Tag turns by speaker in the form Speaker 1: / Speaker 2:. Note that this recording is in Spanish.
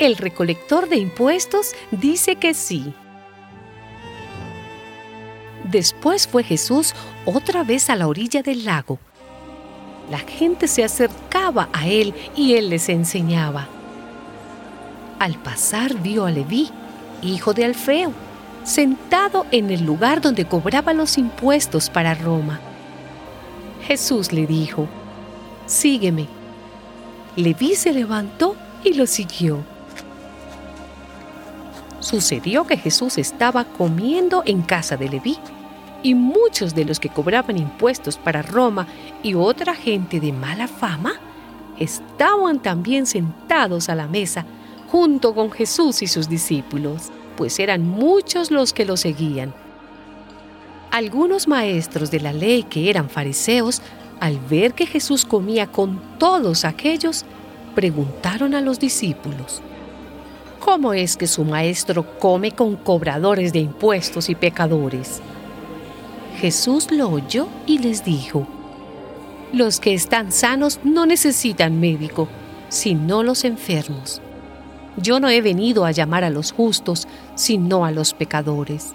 Speaker 1: El recolector de impuestos dice que sí. Después fue Jesús otra vez a la orilla del lago. La gente se acercaba a él y él les enseñaba. Al pasar vio a Leví, hijo de Alfeo, sentado en el lugar donde cobraba los impuestos para Roma. Jesús le dijo, Sígueme. Leví se levantó y lo siguió. Sucedió que Jesús estaba comiendo en casa de Leví y muchos de los que cobraban impuestos para Roma y otra gente de mala fama estaban también sentados a la mesa junto con Jesús y sus discípulos, pues eran muchos los que lo seguían. Algunos maestros de la ley que eran fariseos, al ver que Jesús comía con todos aquellos, preguntaron a los discípulos, ¿cómo es que su maestro come con cobradores de impuestos y pecadores? Jesús lo oyó y les dijo, Los que están sanos no necesitan médico, sino los enfermos. Yo no he venido a llamar a los justos, sino a los pecadores.